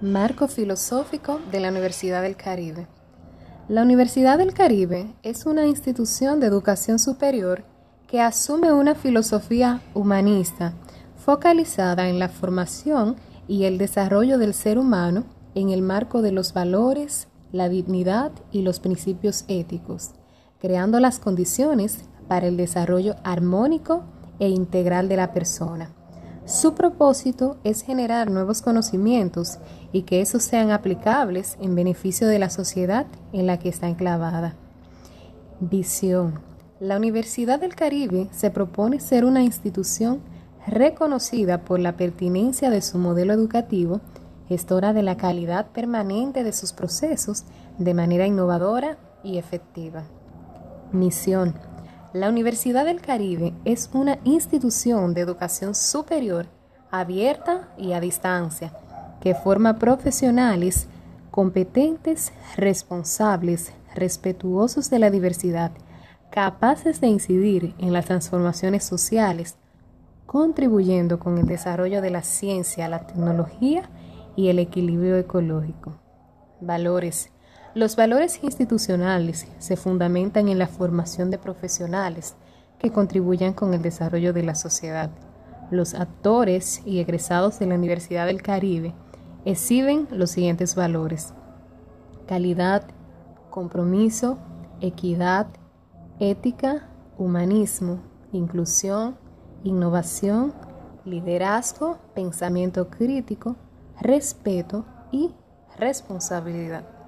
Marco Filosófico de la Universidad del Caribe. La Universidad del Caribe es una institución de educación superior que asume una filosofía humanista focalizada en la formación y el desarrollo del ser humano en el marco de los valores, la dignidad y los principios éticos, creando las condiciones para el desarrollo armónico e integral de la persona. Su propósito es generar nuevos conocimientos y que esos sean aplicables en beneficio de la sociedad en la que está enclavada. Visión. La Universidad del Caribe se propone ser una institución reconocida por la pertinencia de su modelo educativo, gestora de la calidad permanente de sus procesos de manera innovadora y efectiva. Misión la Universidad del Caribe es una institución de educación superior abierta y a distancia que forma profesionales competentes, responsables, respetuosos de la diversidad, capaces de incidir en las transformaciones sociales, contribuyendo con el desarrollo de la ciencia, la tecnología y el equilibrio ecológico. Valores los valores institucionales se fundamentan en la formación de profesionales que contribuyan con el desarrollo de la sociedad. Los actores y egresados de la Universidad del Caribe exhiben los siguientes valores. Calidad, compromiso, equidad, ética, humanismo, inclusión, innovación, liderazgo, pensamiento crítico, respeto y responsabilidad.